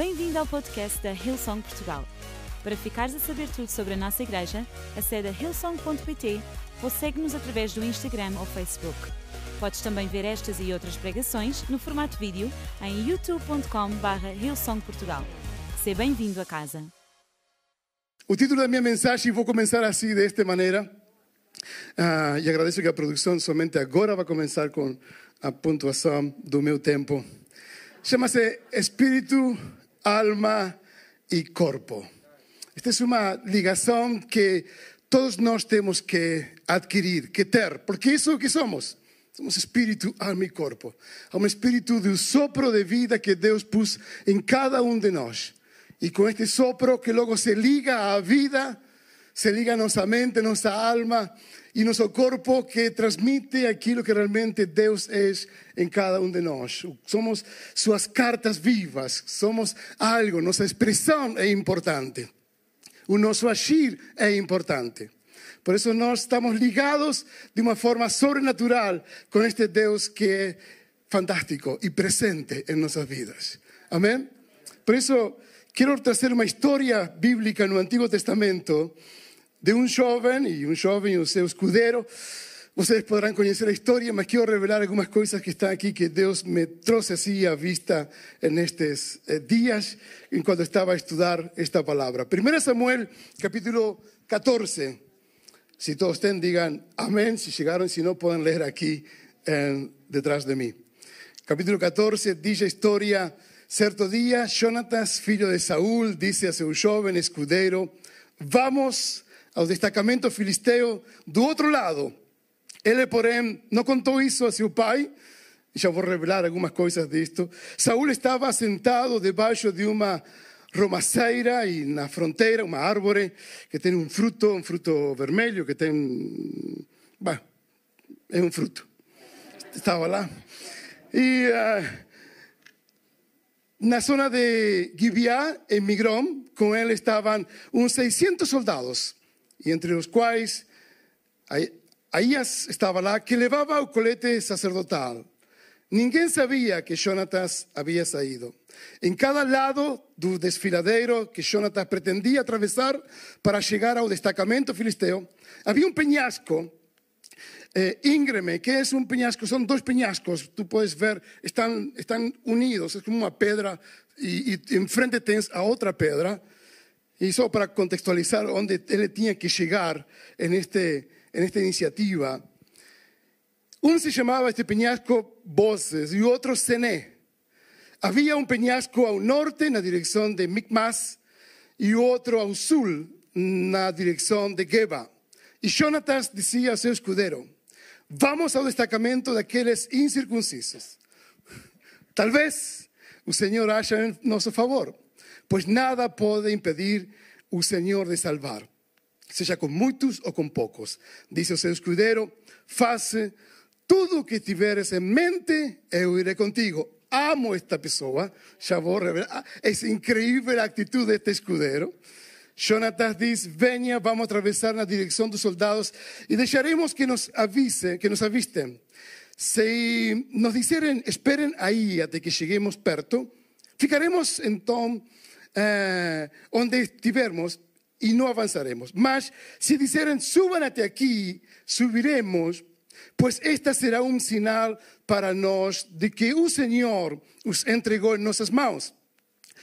Bem-vindo ao podcast da Hillsong Portugal. Para ficares a saber tudo sobre a nossa igreja, acede a hillsong.pt ou segue-nos através do Instagram ou Facebook. Podes também ver estas e outras pregações no formato vídeo em youtube.com.br hillsongportugal. Seja bem-vindo a casa. O título da minha mensagem, vou começar assim, desta maneira. Ah, e agradeço que a produção somente agora vai começar com a pontuação do meu tempo. Chama-se Espírito, Alma e Corpo. Esta é uma ligação que todos nós temos que adquirir, que ter, porque isso é o que somos. Somos espírito, alma e corpo. Há um espírito de sopro de vida que Deus pôs em cada um de nós. E com este sopro que logo se liga à vida, se liga a nossa mente, nossa alma e nosso corpo que transmite aquilo que realmente Deus é em cada um de nós. Somos suas cartas vivas, somos algo, nossa expressão é importante. O nosso agir é importante. Por isso nós estamos ligados de uma forma sobrenatural com este Deus que é fantástico e presente em nossas vidas. Amém? Por isso, quero trazer uma história bíblica no Antigo Testamento de um jovem e um jovem o seu escudeiro. Vocês poderão conhecer a história, mas quero revelar algumas coisas que estão aqui que Deus me trouxe assim à vista nestes dias, enquanto estava a estudar esta palavra. 1 Samuel, capítulo 14. Si todos têm, digam amém. Si chegaram, se não, podem ler aqui eh, detrás de mim. Capítulo 14 diz a história. Certo dia, Jonatas, filho de Saúl, disse a seu jovem escudeiro: Vamos ao destacamento filisteu do outro lado. Ele, porém, não contou isso a seu pai. Já vou revelar algumas coisas disto. Saúl estava sentado debaixo de uma romaceira e na fronteira uma árvore que tem um fruto, um fruto vermelho que tem, bah, é um fruto. Estava lá. E uh, na zona de Gibeá, em Migrom, com ele estavam uns 600 soldados, e entre os quais Aías estava lá, que levava o colete sacerdotal. Ninguém sabia que Jonatas havia saído. Em cada lado do desfiladeiro que Jonatas pretendia atravessar para chegar ao destacamento filisteu, havia um penhasco eh, íngreme, que é um penhasco, são dois penhascos, tu podes ver, estão, estão unidos, é como uma pedra, e, e em frente tens a outra pedra, e só para contextualizar onde ele tinha que chegar em, este, en esta iniciativa, um se chamava este penhasco Boses e o outro Sené. Havia um penhasco ao norte, na direção de Micmas, e outro ao sul, na direção de Geba. E Jonatas dizia ao seu escudeiro: Vamos ao destacamento daqueles incircuncisos. Talvez o Senhor haja em nosso favor, pois nada pode impedir o Senhor de salvar, seja com muitos ou com poucos. Disse o seu escudeiro: Faça tudo o que tiveres em mente, eu irei contigo. Amo esta pessoa, já vou revelar. É incrível a atitude deste escudeiro. Jonatas diz: Venha, vamos atravessar na direção dos soldados e deixaremos que nos avise, que nos avistem. Se nos disserem, esperem aí até que cheguemos perto, ficaremos então eh, onde estivermos e não avançaremos. Mas se disserem, subam até aqui, subiremos pues esta será un sinal para nós de que o Senhor os entregou em nossas mãos.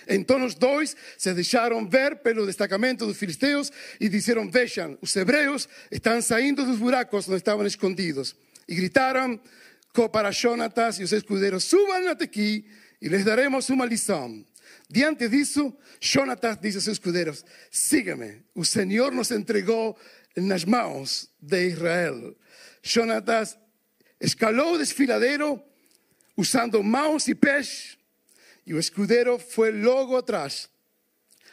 Então os dois se deixaram ver pelo destacamento dos filisteus e disseram: Vejam, os hebreus estão saindo dos buracos onde estavam escondidos. E gritaram para Jonatas e os escudeiros: Subam até aqui e lhes daremos uma lição. Diante disso, Jonatas disse aos seus escudeiros: Siga-me, o Senhor nos entregou nas mãos de Israel. Jonatas escalou o desfiladeiro usando mãos e pés, e o escudeiro foi logo atrás.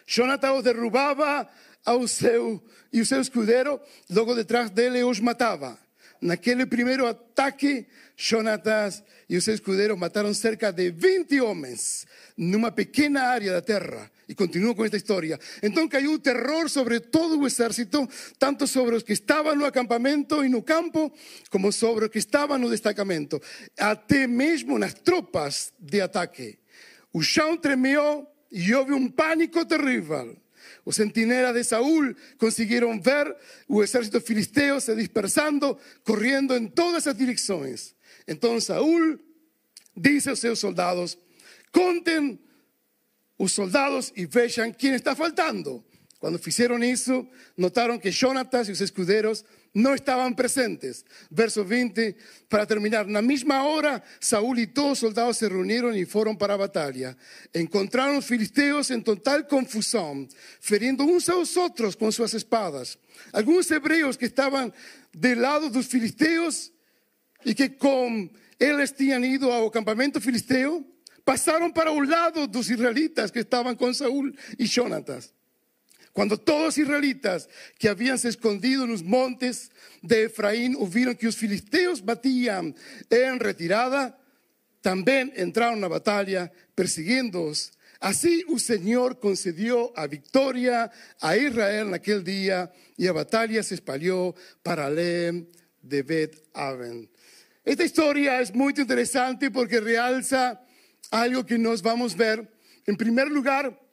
Jonatas os derrubava ao seu, e o seu escudeiro logo detrás dele os matava. Naquele primeiro ataque, Jonatas e o seu escudeiro mataram cerca de 20 homens numa pequena área da terra. E continuo com esta história. Então caiu terror sobre todo o exército, tanto sobre os que estavam no acampamento e no campo, como sobre os que estavam no destacamento, até mesmo nas tropas de ataque. O chão tremeu e houve um pânico terrível. Os sentinelas de Saúl conseguiram ver o exército filisteo se dispersando, correndo em todas as direções. Então Saúl disse aos seus soldados: Contem os soldados e vejam quem está faltando. Quando fizeram isso, notaram que Jonatas e os escuderos não estavam presentes. Verso 20, para terminar, na mesma hora, Saúl e todos os soldados se reuniram e foram para a batalha. Encontraram os filisteus em total confusão, ferindo uns aos outros com suas espadas. Alguns hebreus que estavam do lado dos filisteus e que com eles tinham ido ao acampamento filisteu, passaram para o lado dos israelitas que estavam com Saúl e Jonatas. Cuando todos los israelitas que habían se escondido en los montes de Efraín vieron que los filisteos batían en retirada, también entraron a batalla persiguiéndolos. Así el Señor concedió a victoria a Israel en aquel día y la batalla se espalió para Leem de Bet Aven. Esta historia es muy interesante porque realza algo que nos vamos a ver. En primer lugar,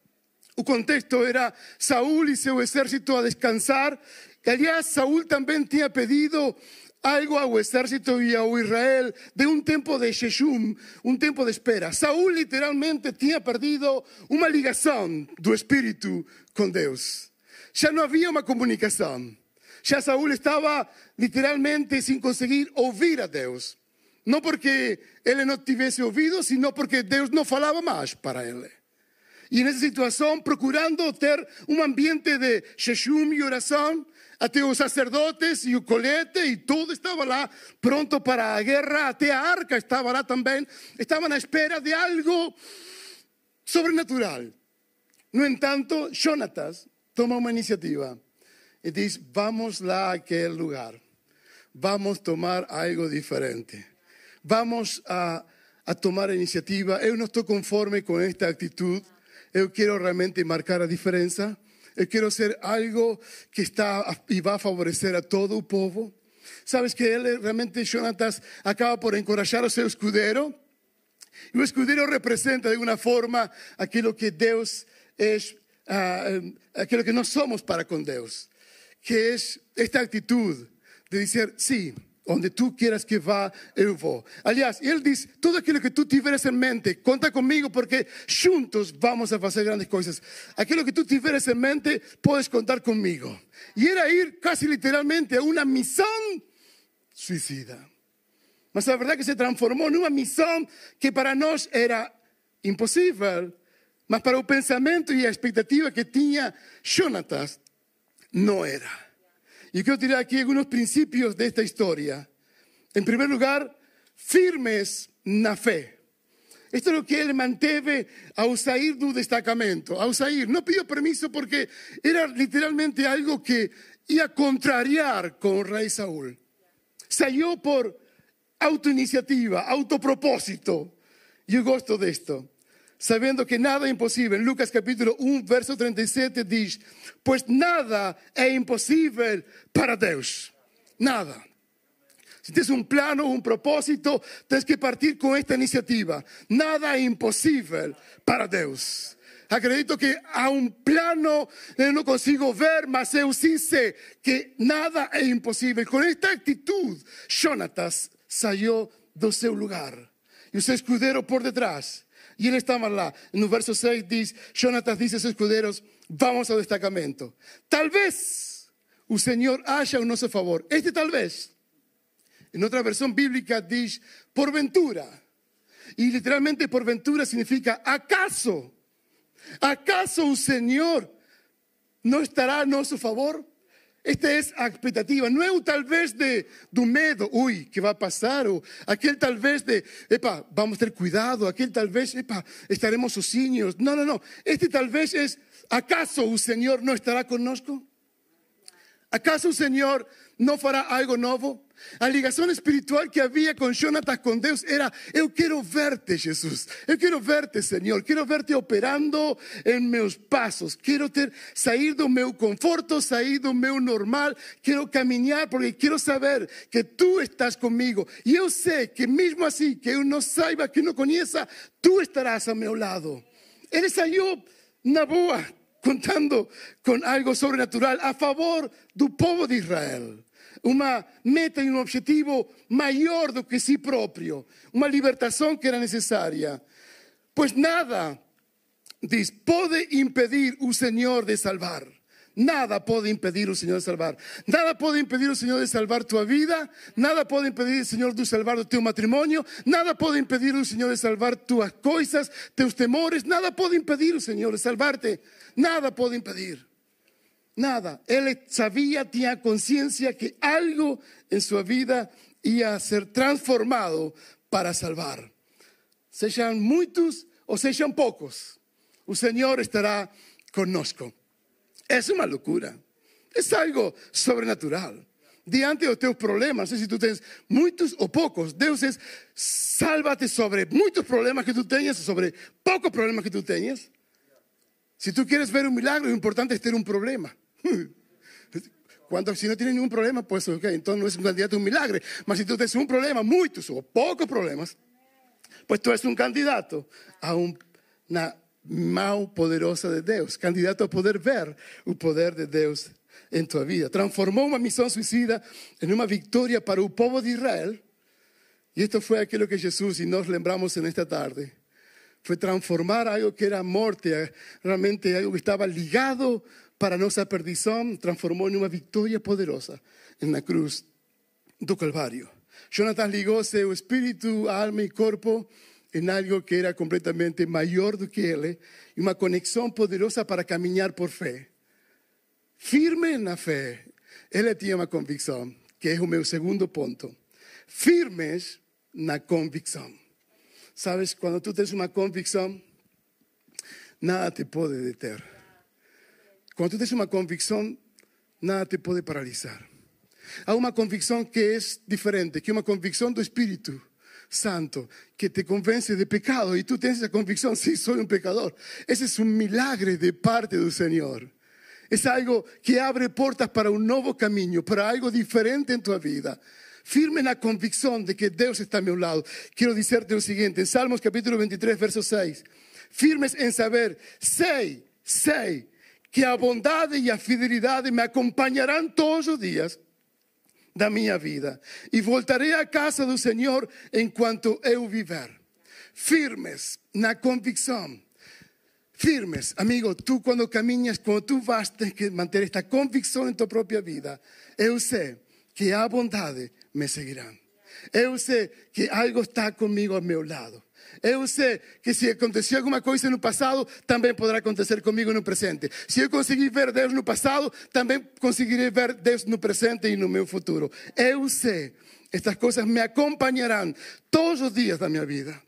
o contexto era Saúl e seu exército a descansar. E, aliás, Saúl também tinha pedido algo ao exército e ao Israel de um tempo de jejum, um tempo de espera. Saúl literalmente tinha perdido uma ligação do espírito com Deus. Já não havia uma comunicação. Já Saúl estava literalmente sem conseguir ouvir a Deus. Não porque ele não tivesse ouvido, sino porque Deus não falava mais para ele. Y en esa situación, procurando tener un ambiente de sheshum y oración, até los sacerdotes y el colete y todo estaba lá pronto para la guerra, até a arca estaba lá también, estaban a espera de algo sobrenatural. No entanto, Jonatas toma una iniciativa y dice, vamos a aquel lugar, vamos a tomar algo diferente, vamos a, a tomar iniciativa. Yo no estoy conforme con esta actitud. Yo quiero realmente marcar la diferencia. Yo quiero ser algo que está y va a favorecer a todo el pueblo. Sabes que él realmente, Jonatas, acaba por encorajar a su escudero. Y el escudero representa de alguna forma aquello que Dios es, uh, aquello que no somos para con Dios. Que es esta actitud de decir, sí, Onde tu quieras que vá, eu vou. Aliás, ele diz: tudo aquilo que tu tiveres em mente, conta comigo, porque juntos vamos a fazer grandes coisas. Aquilo que tu tiveres em mente, podes contar comigo. E era ir quase literalmente a uma missão suicida. Mas a verdade é que se transformou numa missão que para nós era impossível. Mas para o pensamento e a expectativa que tinha Jonatas, não era. Y quiero tirar aquí algunos principios de esta historia. En primer lugar, firmes na fe. Esto es lo que él manteve a Usair del destacamento. A Usair no pidió permiso porque era literalmente algo que iba a contrariar con el rey Saúl. Salió por autoiniciativa, autopropósito. Yo gosto de esto sabiendo que nada imposible. En Lucas capítulo 1, verso 37 dice, pues nada es imposible para Dios. Nada. Si tienes un plano, un propósito, tienes que partir con esta iniciativa. Nada es imposible para Dios. Acredito que a un plano yo no consigo ver, mas yo sí sé que nada es imposible. Con esta actitud, Jonatas salió de su lugar. Y su escudero por detrás y él estaba lá. En el verso 6 dice, Jonatas dice a sus escuderos, vamos al destacamento. Tal vez el Señor haya a nuestro favor. Este tal vez. En otra versión bíblica dice, por ventura. Y literalmente por ventura significa, ¿acaso? ¿Acaso el Señor no estará a nuestro favor? Esta es expectativa, no es tal vez de, de medo, uy, ¿qué va a pasar? O aquel tal vez de, epa, vamos a tener cuidado, aquel tal vez, epa, estaremos sozinhos. No, no, no. Este tal vez es, ¿acaso el Señor no estará connosco? ¿Acaso el Señor no fará algo nuevo? A ligação espiritual que havia com Jonatas com Deus era: Eu quero verte, Jesus. Eu quero verte, Senhor. Quero verte operando em meus passos. Quero ter sair do conforto, sair do meu normal. Quero caminhar porque quero saber que tu estás comigo. E eu sei que mesmo assim, que eu não saiba, que não conheça, tu estarás a meu lado. Ele saiu na contando com algo sobrenatural a favor do povo de Israel. Uma meta e um objetivo maior do que si próprio, uma libertação que era necessária. Pois nada, diz, pode impedir o Senhor de salvar. Nada puede impedir al Señor de salvar. Nada puede impedir al Señor de salvar tu vida. Nada puede impedir al Señor de salvar tu matrimonio. Nada puede impedir al Señor de salvar tus cosas, tus temores. Nada puede impedir al Señor de salvarte. Nada puede impedir. Nada. Él sabía, tenía conciencia que algo en su vida iba a ser transformado para salvar. Sean muchos o sean pocos, el Señor estará conosco. Es una locura. Es algo sobrenatural. Diante de tus problemas, no sé si tú tienes muchos o pocos, Dios es sálvate sobre muchos problemas que tú tengas sobre pocos problemas que tú tengas. Si tú quieres ver un milagro, lo importante es tener un problema. Cuando si no tienes ningún problema, pues entonces no es un candidato a un milagro. Pero si tú tienes un problema, muchos o pocos problemas, pues tú eres un candidato a una mão poderosa de Deus, candidato a poder ver o poder de Deus em tua vida. Transformou uma missão suicida em uma vitória para o povo de Israel. E isto foi aquilo que Jesus, e nós lembramos nesta tarde, foi transformar algo que era morte, realmente algo que estava ligado para nossa perdição, transformou em uma vitória poderosa na cruz do Calvário. Jonathan ligou seu espírito, alma e corpo en algo que era completamente mayor do que él y una conexión poderosa para caminar por fe. Firme na fe. Ele tinha uma convicção, que o meu segundo ponto. Firmes na convicção. Sabes, quando tu tens uma convicção, nada te pode deter. Quando tu tens uma convicção, nada te pode paralisar. Há uma convicção que é diferente, que é uma convicção do Espírito Santo que te convence de pecado y tú tienes esa convicción, sí, soy un pecador. Ese es un milagre de parte del Señor. Es algo que abre puertas para un nuevo camino, para algo diferente en tu vida. Firme en la convicción de que Dios está a mi lado. Quiero decirte lo siguiente, en Salmos capítulo 23, verso 6. Firmes en saber, sé, sé que a bondad y a fidelidad me acompañarán todos los días da minha vida e voltarei à casa do Senhor enquanto eu viver. Firmes na convicção. Firmes, amigo, tú quando caminhas, quando tú vas, tens que manter esta convicção em tua própria vida. Eu sei que a bondade me seguirá. Eu sei que algo está comigo ao meu lado. Eu sei que se aconteceu alguma coisa no passado, também poderá acontecer comigo no presente. Se eu conseguir ver Deus no passado, também conseguirei ver Deus no presente e no meu futuro. Eu sei, estas coisas me acompanharão todos os dias da minha vida.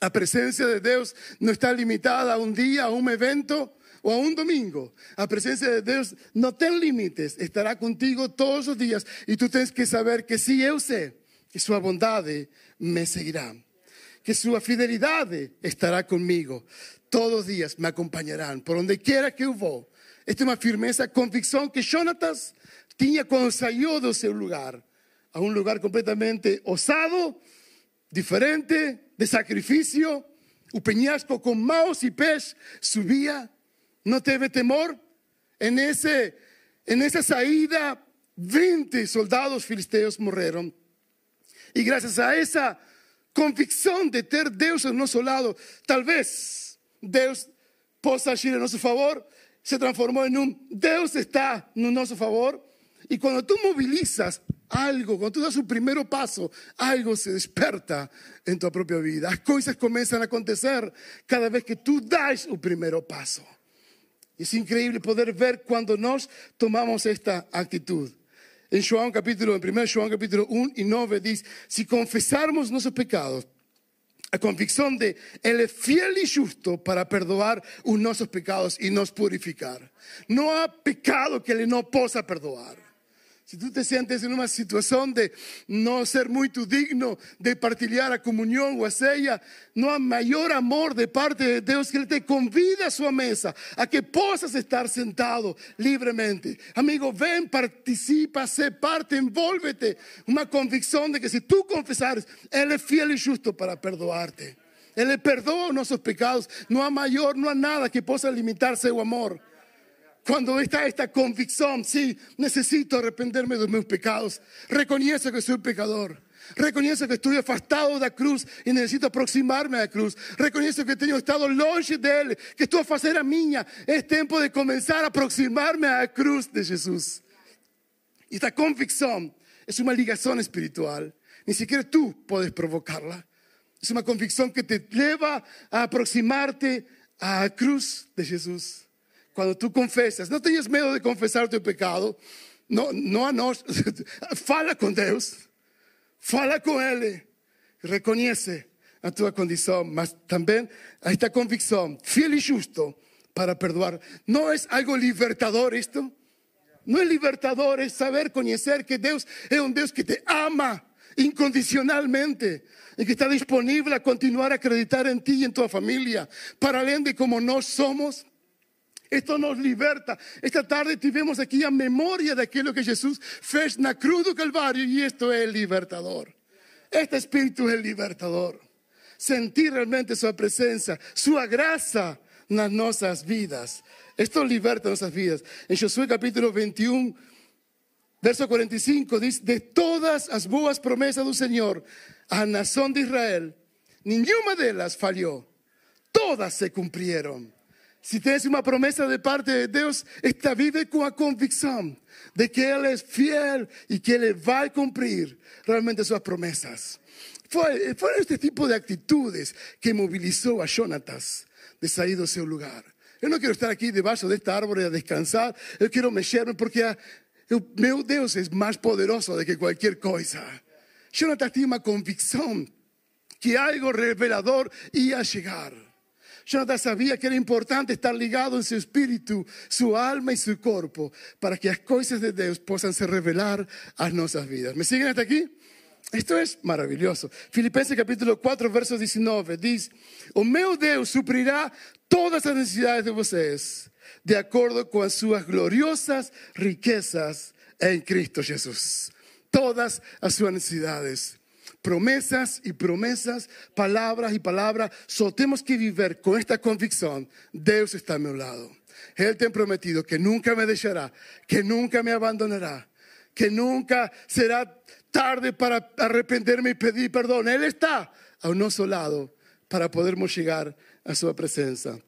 A presença de Deus não está limitada a um dia, a um evento ou a um domingo. A presença de Deus não tem limites, estará contigo todos os dias. E tu tens que saber que se eu sei que sua bondade me seguirá que su fidelidad estará conmigo. Todos los días me acompañarán, por donde quiera que vou. Esta es una firmeza, convicción que Jonatas tenía cuando salió de ese lugar, a un lugar completamente osado, diferente, de sacrificio. Un peñasco con maos y pez subía, no teve temor. En, ese, en esa salida, 20 soldados filisteos murieron. Y gracias a esa convicção de ter Deus ao nosso lado, talvez Deus possa agir a nosso favor, se transformou em um Deus está no nosso favor. E quando tu mobilizas algo, quando tu das o primeiro passo, algo se desperta em tua própria vida. As coisas começam a acontecer cada vez que tu das o primeiro passo. É incrível poder ver quando nós tomamos esta atitude. En capítulo, en 1 João capítulo 1 y 9 dice, si confesarmos nuestros pecados, a convicción de Él es fiel y justo para perdoar nuestros pecados y nos purificar. No hay pecado que Él no pueda perdoar. Si tú te sientes en una situación de no ser muy digno de partilhar a comunión o a ceia, no hay mayor amor de parte de Dios que Él te convida a su mesa, a que puedas estar sentado libremente. Amigo, ven, participa, sé parte, envuélvete. Una convicción de que si tú confesares, Él es fiel y justo para perdoarte. Ele perdoa nossos pecados. Não há maior, não há nada que possa limitar seu amor. Quando está esta convicção, sim, necessito arrepender-me dos meus pecados. Reconheço que sou pecador. Reconheço que estou afastado da cruz e necessito aproximar-me à cruz. Reconheço que tenho estado longe dele, que estou a fazer a minha. É tempo de começar a aproximar-me à cruz de Jesus. Esta convicção é uma ligação espiritual. Ni siquiera tú puedes provocarla. Es una convicción que te lleva a aproximarte a la cruz de Jesús. Cuando tú confesas, no tengas miedo de confesar tu pecado. No, no a nós. Fala com Deus. Fala com Ele. Reconhece a tua condição, mas também a esta convicção, fiel e justo para perdoar. Não é algo libertador isto? Não é libertador, é saber, conhecer que Deus é um Deus que te ama incondicionalmente y que está disponible a continuar a acreditar en ti y en tu familia, para além de como nós somos. Esto nos liberta. Esta tarde tivemos aquí a memoria de aquello que Jesús fez na cruz do Calvario y esto es el libertador. Este espíritu es el libertador. Sentir realmente su presencia, su gracia nas nossas vidas. Esto liberta nuestras vidas. En Josué capítulo 21, Verso 45 dice, de todas las boas promesas del Señor a la nación de Israel, ninguna de ellas falló, todas se cumplieron. Si tienes una promesa de parte de Dios, esta vive con la convicción de que Él es fiel y que Él va a cumplir realmente sus promesas. Fue, fue este tipo de actitudes que movilizó a Jonatas de salir de su lugar. Yo no quiero estar aquí debajo de esta árbol a descansar. Yo quiero mexerme porque meu Deus é mais poderoso do que qualquer coisa. Jonathan tinha uma convicção que algo revelador ia chegar. Jonathan sabia que era importante estar ligado em seu espírito, sua alma e seu corpo, para que as coisas de Deus possam se revelar às nossas vidas. ¿Me siguen até aqui? Esto es maravilloso. Filipenses capítulo 4, verso 19 diz: O meu Deus suprirá todas as necessidades de vocês de acuerdo con sus gloriosas riquezas en Cristo Jesús. Todas las sus necesidades. Promesas y promesas, palabras y palabras. Solo tenemos que vivir con esta convicción. Dios está a mi lado. Él te ha prometido que nunca me dejará, que nunca me abandonará, que nunca será tarde para arrepentirme y pedir perdón. Él está a nuestro lado para podermos llegar a su presencia.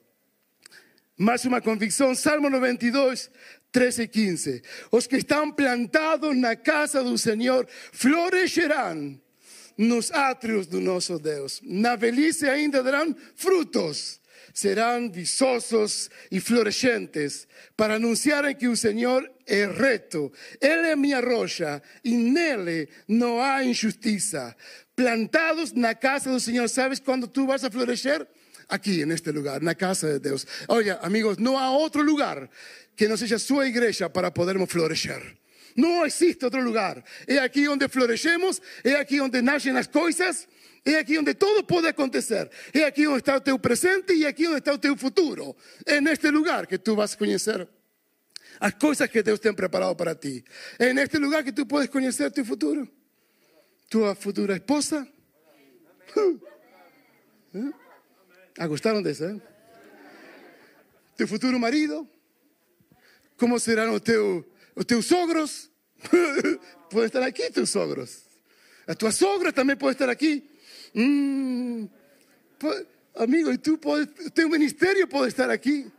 Más una convicción, Salmo 92, 13 y 15. Los que están plantados en la casa del Señor florecerán nos atrios de nuestro Dios. Na velhice ainda darán frutos. Serán visosos y florescentes para anunciar que el Señor es recto. Él es mi arroya y en él no hay injusticia. Plantados en la casa del Señor, ¿sabes cuándo tú vas a florecer? aquí en este lugar, en la casa de Dios. Oye, amigos, no hay otro lugar que no sea su iglesia para podermos florecer. No existe otro lugar. Es aquí donde florecemos, es aquí donde nacen las cosas, es aquí donde todo puede acontecer. Es aquí donde está tu presente y aquí donde está tu futuro. En este lugar que tú vas a conocer las cosas que Dios te ha preparado para ti. En este lugar que tú puedes conocer tu futuro. Tu futura esposa. ¿Eh? Ah, gostaram dessa? Eh? Teu futuro marido? Os, teu, os teus sogros? Podem estar aqui, teus sogros. A tua sogra também pode estar. Hum, pode, amigo, e tu pode, teu ministério pode estar aqui.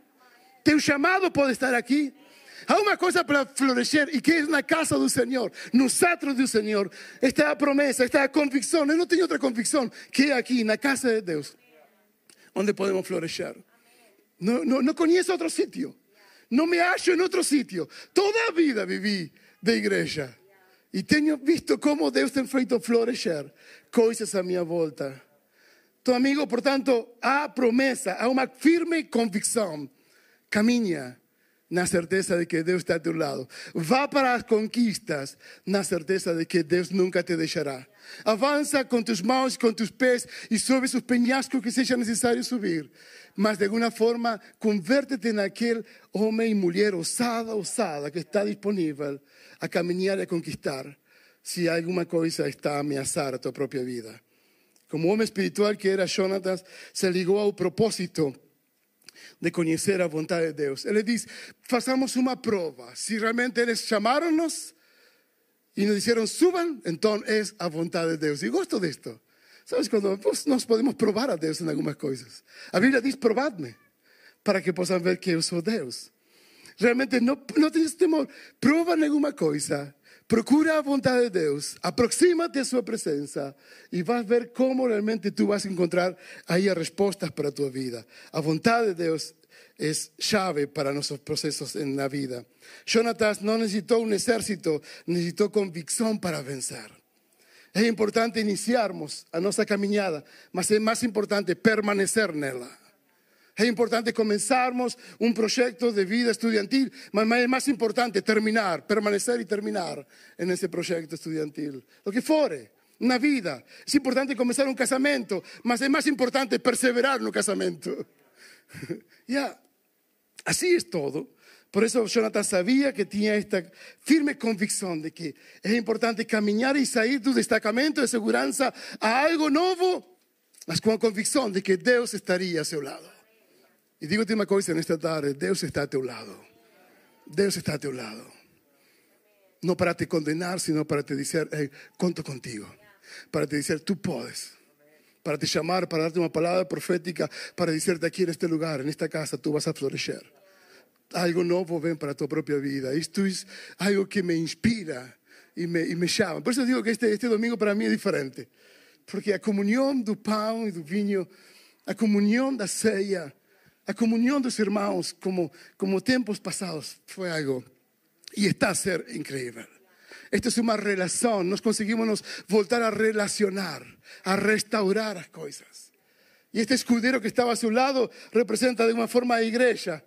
Teu chamado pode estar aqui. Há uma coisa para florescer e que é na casa do Senhor, no satro do Senhor. Esta é a promessa, esta é a convicção. Eu não tenho outra convicção que é aqui, na casa de Deus donde podemos florecer. No, no, no conozco otro sitio. No me hallo en otro sitio. Toda vida viví de iglesia. Y tengo visto cómo Dios te ha feito florecer cosas a mi volta. Tu amigo, por tanto, há promesa, há uma firme convicção. Caminha na certeza de que Deus está a tu lado. Vá para as conquistas na certeza de que Deus nunca te deixará. Avança com tus mãos, com tus pés e sobe os penhascos que seja necessário subir. Mas de alguma forma, convértete naquele homem e mulher ousada, ousada que está disponível a caminhar e a conquistar se alguma coisa está a ameaçar a tua própria vida. como homem espiritual que era Jonatas, se ligou ao propósito de conhecer a vontade de Deus. Ele diz: façamos uma prova. Se realmente eles chamaram-nos e nos disseram suban, então é a vontade de Deus. E gosto disto. Sabes, quando pues, podemos provar a Deus em algumas coisas. A Bíblia diz: provadme, para que possam ver que eu sou Deus. Realmente não, não tenhas temor. Prova alguma coisa Procura a vontade de Deus, aproxima-te a sua presença e vas ver como realmente tu vas encontrar aí as respostas para a tua vida. A vontade de Deus é chave para nossos processos na vida. Jonatas não necessitou um exército, necessitou convicção para vencer. É importante iniciarmos a nossa caminhada, mas é mais importante permanecer nela. Es importante comenzarmos un proyecto de vida estudiantil, pero es más importante terminar, permanecer y terminar en ese proyecto estudiantil. Lo que fuere, una vida. Es importante comenzar un casamento, mas es más importante perseverar en un casamento. ya, así es todo. Por eso Jonathan sabía que tenía esta firme convicción de que es importante caminar y salir tu destacamento de seguridad a algo nuevo, mas con la convicción de que Dios estaría a su lado. Y digo una cosa en esta tarde, Dios está a tu lado. Dios está a tu lado. No para te condenar, sino para te decir, hey, conto contigo. Para te decir, tú puedes. Para te llamar, para darte una palabra profética, para decirte aquí en este lugar, en esta casa, tú vas a florecer. Algo nuevo ven para tu propia vida. Esto es algo que me inspira y me, y me. Por eso digo que este, este domingo para mí es diferente. Porque a comunión do pão e do vinho, a comunhão da ceia, a comunión de los hermanos como, como tiempos pasados fue algo y está a ser increíble. Esto es una relación, nos conseguimos voltar a relacionar, a restaurar las cosas. Y este escudero que estaba a su lado representa de una forma a iglesia,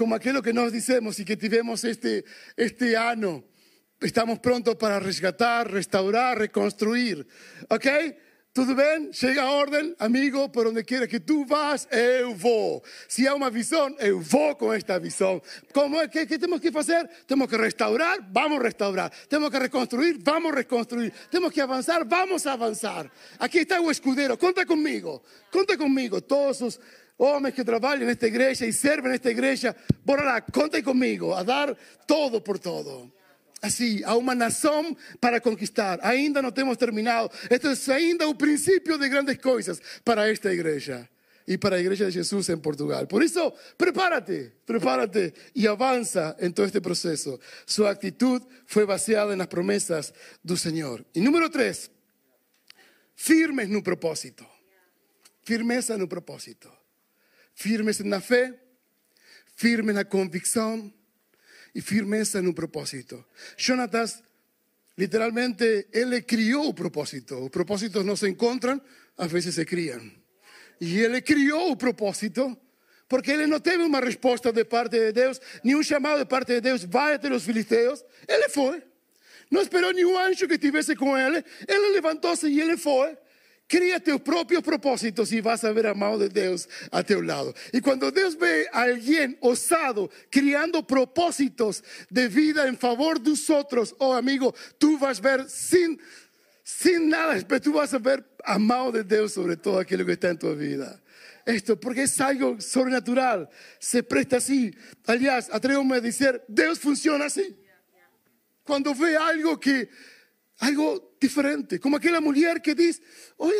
como aquello que nos decimos y que tivemos este, este año. Estamos prontos para rescatar, restaurar, reconstruir. ¿Ok? Tudo bem? Chega a ordem, amigo, por onde quer que tu vás, eu vou. Se há uma visão, eu vou com esta visão. Como é que, que temos que fazer? Temos que restaurar, vamos restaurar. Temos que reconstruir, vamos reconstruir. Temos que avançar, vamos avançar. Aqui está o escudeiro, conta comigo. Conta comigo, todos os homens que trabalham nesta igreja e servem nesta igreja, bora lá, contem comigo, a dar todo por todo así, a una nación para conquistar. Ainda no tenemos terminado. Esto es ainda el principio de grandes cosas para esta iglesia y para la iglesia de Jesús en Portugal. Por eso, prepárate, prepárate y avanza en todo este proceso. Su actitud fue baseada en las promesas del Señor. Y número tres, firmes en un propósito. Firmeza en un propósito. Firmes en la fe, firmes en la convicción y firmeza en un propósito. Jonatas, literalmente, él le crió un propósito. Los propósitos no se encuentran, a veces se crían. Y él le crió un propósito porque él no tuvo una respuesta de parte de Dios, ni un llamado de parte de Dios, váyate los filisteos. Él fue. No esperó ni un ancho que estuviese con él. Él levantóse y él fue. Cría tus propios propósitos y vas a ver amado de Dios a tu lado. Y cuando Dios ve a alguien osado, criando propósitos de vida en favor de nosotros, oh amigo, tú vas a ver sin, sin nada, tú vas a ver amado de Dios sobre todo aquello que está en tu vida. Esto, porque es algo sobrenatural, se presta así. Aliás, atréveme a decir, Dios funciona así. Cuando ve algo que algo diferente, como aquella mujer que dice, oye,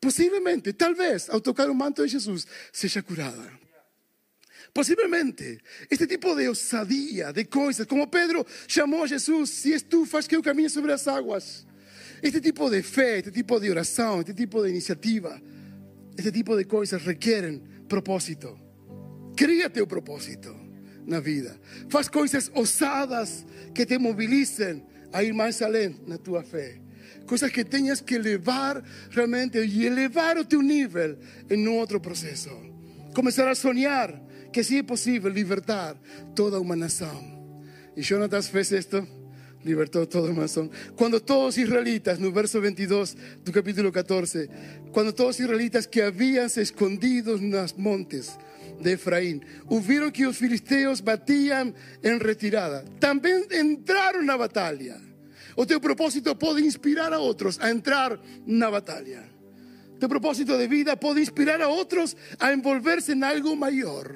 posiblemente, tal vez, al tocar un manto de Jesús, sea curada. Posiblemente, este tipo de osadía, de cosas, como Pedro llamó a Jesús, si es tú, faz que yo camine sobre las aguas. Este tipo de fe, este tipo de oración, este tipo de iniciativa, este tipo de cosas requieren propósito. Críate un propósito en la vida. Faz cosas osadas que te movilicen a ir más além na tua fé. Coisas que tenhas que levar realmente e elevar o teu nível em um outro processo. A sonhar que sim é possível libertar toda uma nação. E Jonatas fez isto, libertou toda uma nação. Quando todos os israelitas, no verso 22 do capítulo 14, quando todos os israelitas que haviam se escondido nos montes, de Efraín. Hubieron que los filisteos batían en retirada. También entraron a batalla. O teu propósito puede inspirar a otros a entrar en la batalla. tu propósito de vida pode inspirar a outros a envolverse en algo maior.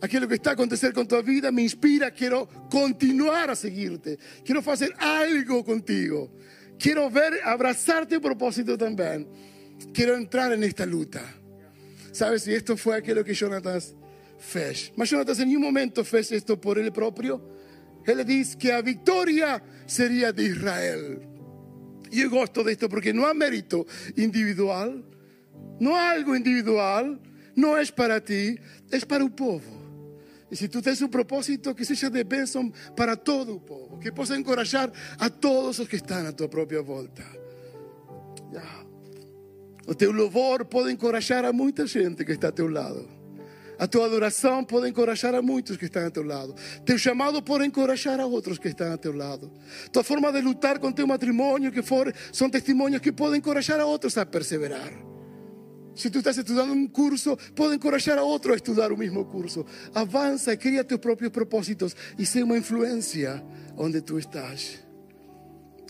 Aquilo que está a acontecer com tua vida me inspira, quero continuar a seguirte, quero fazer algo contigo, quero ver, abrazar teu propósito também, quero entrar nesta luta. Sabes, e isto foi aquilo que Jonatas fez. Mas Jonatas em nenhum momento fez isto por ele próprio. Ele diz que a vitória seria de Israel. E eu gosto disto porque não há mérito individual, não há algo individual, não é para ti, é para o povo. E se tu tens um propósito, que seja de bênção para todo o povo, que possa encorajar a todos os que estão à tua própria volta. O teu louvor pode encorajar a muita gente que está a teu lado. A tua adoração pode encorajar a muitos que estão a teu lado. Teu chamado pode encorajar a outros que estão a teu lado. Tua forma de lutar com teu matrimônio, que for, são testemunhos que podem encorajar a outros a perseverar. Se tu estás estudando um curso, pode encorajar a outro a estudar o mesmo curso. Avança, cria teus próprios propósitos e seja uma influência onde tu estás.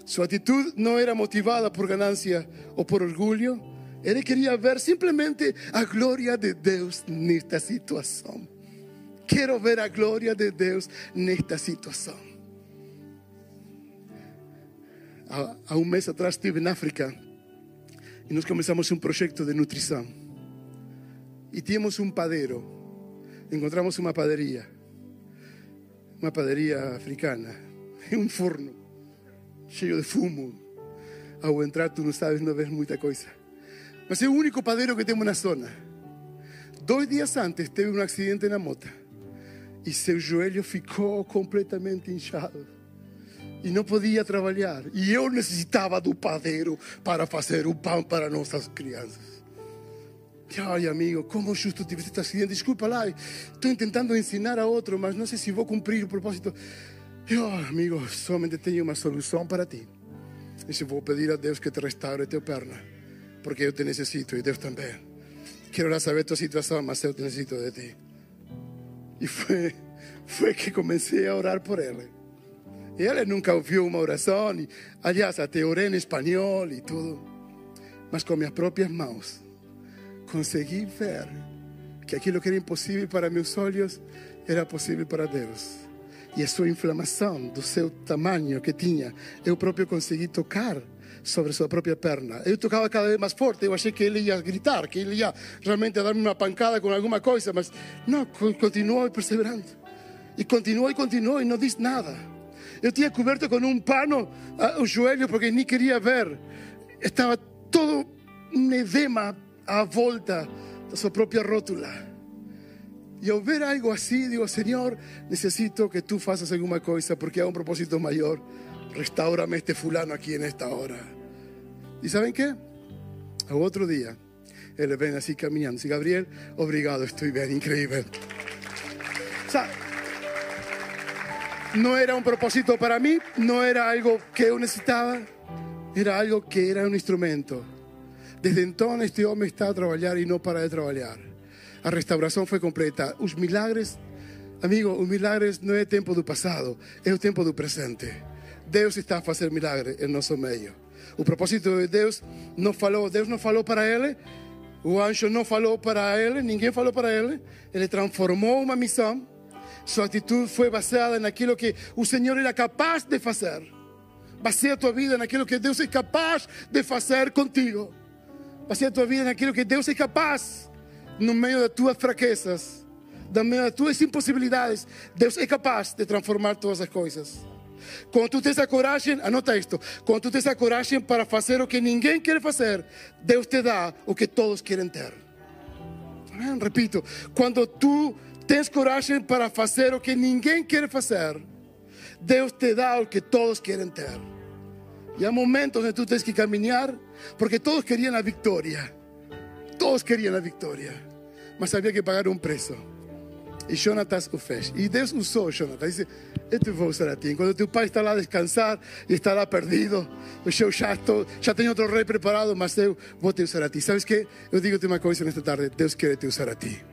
Sua atitude não era motivada por ganância ou por orgulho, ele queria ver simplesmente a glória de Deus nesta situação. Quero ver a glória de Deus nesta situação. Há, um mês atrás estive na África e nós começamos um projeto de nutrição. E tínhamos um padeiro. Encontramos uma padaria. Uma padaria africana. E um forno cheio de fumo. Ao entrar, tu não sabes, não vês muita coisa. Mas é o único padeiro que temos na zona. Dois dias antes teve um acidente na moto e seu joelho ficou completamente inchado e não podia trabalhar. E eu necessitava do padeiro para fazer o pão para nossas crianças. Ai, amigo, como justo tive este acidente. Desculpa lá, estou tentando ensinar a outro, mas não sei se vou cumprir o propósito. Eu, amigo, somente tenho uma solução para ti. E se vou pedir a Deus que te restaure teu perna porque eu te necessito e Deus também. Quero lá saber tua situação, mas eu te necessito de ti. E foi, foi que comecei a orar por ele. E ele nunca ouviu uma oração, e, aliás, até orei em espanhol e tudo. Mas com minhas próprias mãos, consegui ver que aquilo que era impossível para meus olhos era possível para Deus. E a sua inflamação, do seu tamanho que tinha, eu próprio consegui tocar sobre sua própria perna. Eu tocava cada vez mais forte, eu achei que ele ia gritar, que ele ia realmente dar-me uma pancada com alguma coisa, mas não, continuou perseverando. E continuou e continuou e não disse nada. Eu tinha coberto com um pano o joelho porque nem queria ver. Estava todo um edema à volta da sua própria rótula. E ao ver algo assim, digo, Senhor, necessito que tu faças alguma coisa porque há um propósito maior restaurame este fulano aquí en esta hora. ¿Y saben qué? A otro día, él ven así caminando. Dice, Gabriel, obrigado, estoy bien, increíble. O sea, no era un propósito para mí, no era algo que yo necesitaba, era algo que era un instrumento. Desde entonces este hombre está a trabajar y no para de trabajar. La restauración fue completa. Los milagres, amigo, los milagres no es tiempo del pasado, es el tiempo del presente. Deus está a fazer milagre em nosso meio. O propósito de Deus não falou, Deus não falou para ele, o anjo não falou para ele, ninguém falou para ele. Ele transformou uma missão. Sua atitude foi baseada naquilo que o Senhor era capaz de fazer. Baseia tua vida naquilo que Deus é capaz de fazer contigo. Baseia tua vida naquilo que Deus é capaz, no meio das tuas fraquezas, no meio das tuas impossibilidades. Deus é capaz de transformar todas as coisas. Quando tu tens a coragem, anota isto: quando tu tens a coragem para fazer o que ninguém quer fazer, Deus te dá o que todos ter. Amém? Repito: quando tu tens coragem para fazer o que ninguém quer fazer, Deus te dá o que todos querem ter. E há momentos que tu tens que caminhar, porque todos queriam a vitória. Todos queriam a vitória, mas havia que pagar um preço. E Jonatas o fez. E Deus usou Jonatas. Disse: Eu te vou usar a ti. Quando teu pai está lá a descansar e está lá perdido, eu já, estou, já tenho outro rei preparado, mas eu vou te usar a ti. Sabes que? Eu digo-te uma coisa nesta tarde: Deus quer te usar a ti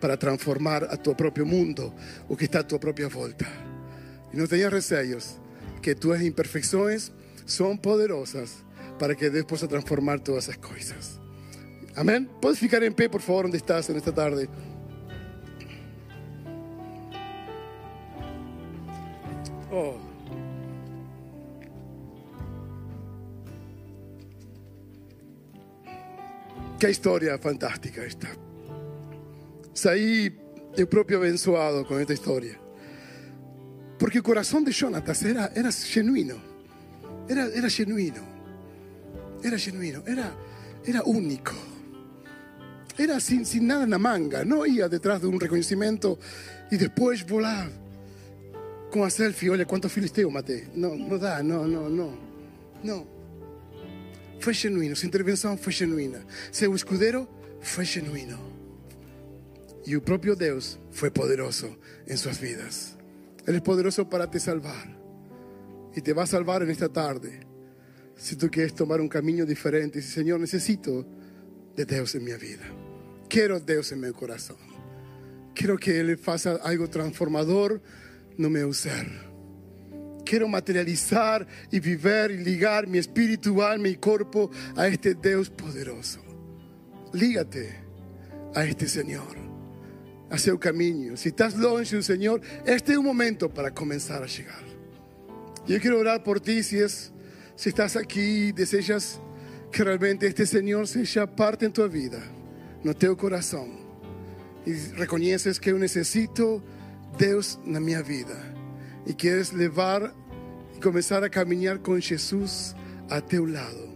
para transformar a tu próprio mundo, o que está a tua própria volta. E não tenhas receios, que tuas imperfeições são poderosas para que Deus possa transformar todas as coisas. Amén. Puedes ficar en pie, por favor, donde estás en esta tarde. Qué historia fantástica esta. Saí eu próprio abençoado com esta história. Porque o coração de Jonatas era, era genuíno. Era, era genuíno. Era genuíno. Era, era único. Era sin, sin nada na manga. Não ia detrás de um reconhecimento e depois volar com a selfie. Olha quanto filisteu matei. Não, não dá, não, não, não. Não. Foi genuíno. Sua intervenção foi genuína. Seu escudeiro foi genuíno. Y el propio Dios fue poderoso en sus vidas. Él es poderoso para te salvar. Y te va a salvar en esta tarde. Si tú quieres tomar un camino diferente, si Señor, necesito de Dios en mi vida. Quiero Dios en mi corazón. Quiero que Él haga algo transformador no meu ser. Quiero materializar y vivir y ligar mi espíritu, alma y cuerpo a este Dios poderoso. Lígate a este Señor a seu caminho. Se estás longe do Senhor, este é o momento para começar a chegar. E eu quero orar por ti se, es, se estás aqui e desejas que realmente este Senhor seja parte em tua vida, no teu coração. E reconheces que eu necessito Deus na minha vida. E queres levar e começar a caminhar com Jesus a teu lado.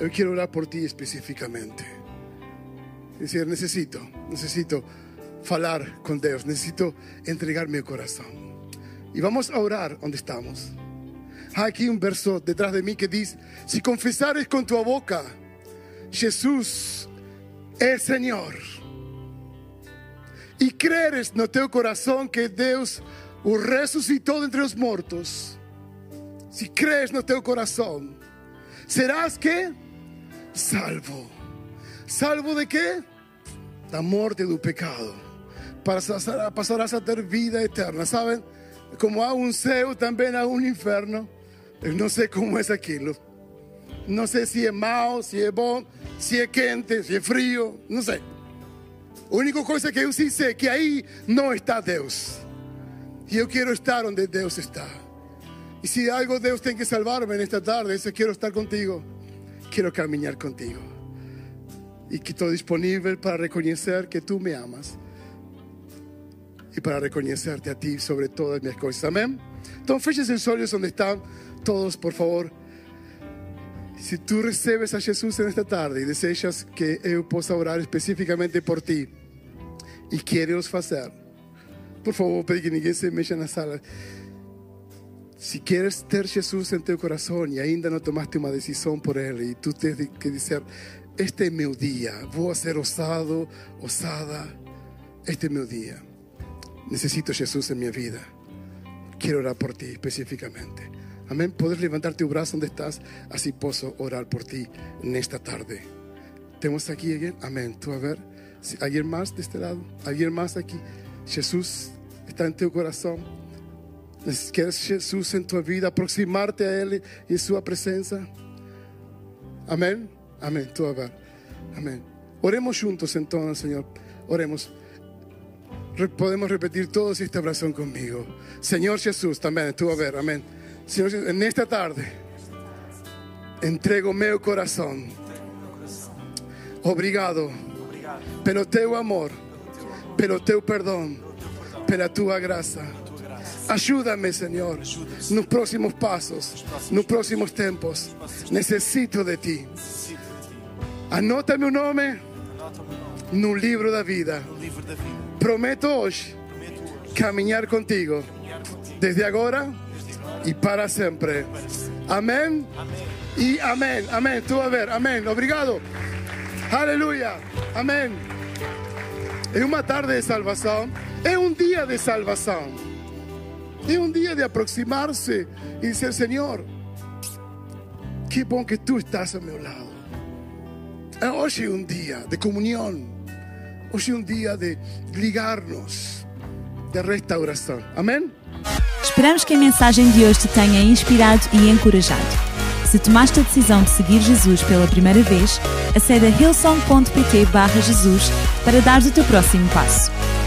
Eu quero orar por ti especificamente. Dizer, necesito, necesito falar con Dios, necesito entregar mi corazón. Y vamos a orar donde estamos. Hay aquí un verso detrás de mí que dice, si confesares con tu boca, Jesús es Señor, y creeres en tu corazón que Dios resucitó de entre los muertos, si crees en tu corazón, serás que salvo. ¿Salvo de qué? La muerte del pecado pasarás a tener vida eterna. ¿Saben? Como hay un cielo, también hay un infierno. No sé cómo es aquello. No sé si es malo, si es bueno, si es quente, si es frío. No sé. La única cosa que yo sí sé es que ahí no está Dios. Y yo quiero estar donde Dios está. Y si algo Dios tiene que salvarme en esta tarde, es quiero estar contigo. Quiero caminar contigo. Y que estoy disponible para reconocer que tú me amas y para reconocerte a ti sobre todas mis cosas. Amén. Entonces, feches los olhos donde están todos, por favor. Si tú recibes a Jesús en esta tarde y deseas que yo pueda orar específicamente por ti y quieres hacer, por favor, pedir que ninguém se mexa la sala. Si quieres tener Jesús en tu corazón y ainda no tomaste una decisión por Él y tú tienes que decir, este es mi día, voy a ser osado, osada, este es mi día. Necesito Jesús en mi vida. Quiero orar por ti específicamente. Amén. Puedes levantar tu brazo donde estás. Así puedo orar por ti en esta tarde. ¿Tenemos aquí alguien? Amén. Tú a ver. ¿Alguien más de este lado? ¿Alguien más aquí? Jesús está en tu corazón. ¿Quieres Jesús en tu vida? Aproximarte a Él y en su presencia. Amén. Amén. Tú a ver. Amén. Oremos juntos entonces, Señor. Oremos podemos repetir todos esta oración conmigo. Señor Jesús, también, tú a ver, amén. Señor en esta tarde, entrego mi corazón. Obrigado, pelo teu amor, pelo teu perdón, pela tua graça. Ayúdame, Señor, los próximos pasos, los próximos tiempos. Necesito de ti. Anota mi nombre en un libro de vida. Prometo hoy caminar contigo desde ahora y para siempre. Amén y amén. Amén. Tú a ver. Amén. Obrigado. Aleluya. Amén. Es una tarde de salvación. Es un día de salvación. Es un día de aproximarse y decir, Señor, qué bueno que tú estás a mi lado. Hoy es un día de comunión. Hoy es un día de ligarnos, de restauração. Amém? Esperamos que a mensagem de hoje te tenha inspirado e encorajado. Se tomaste a decisão de seguir Jesus pela primeira vez, acede a hillsong.pt Jesus para dar o teu próximo passo.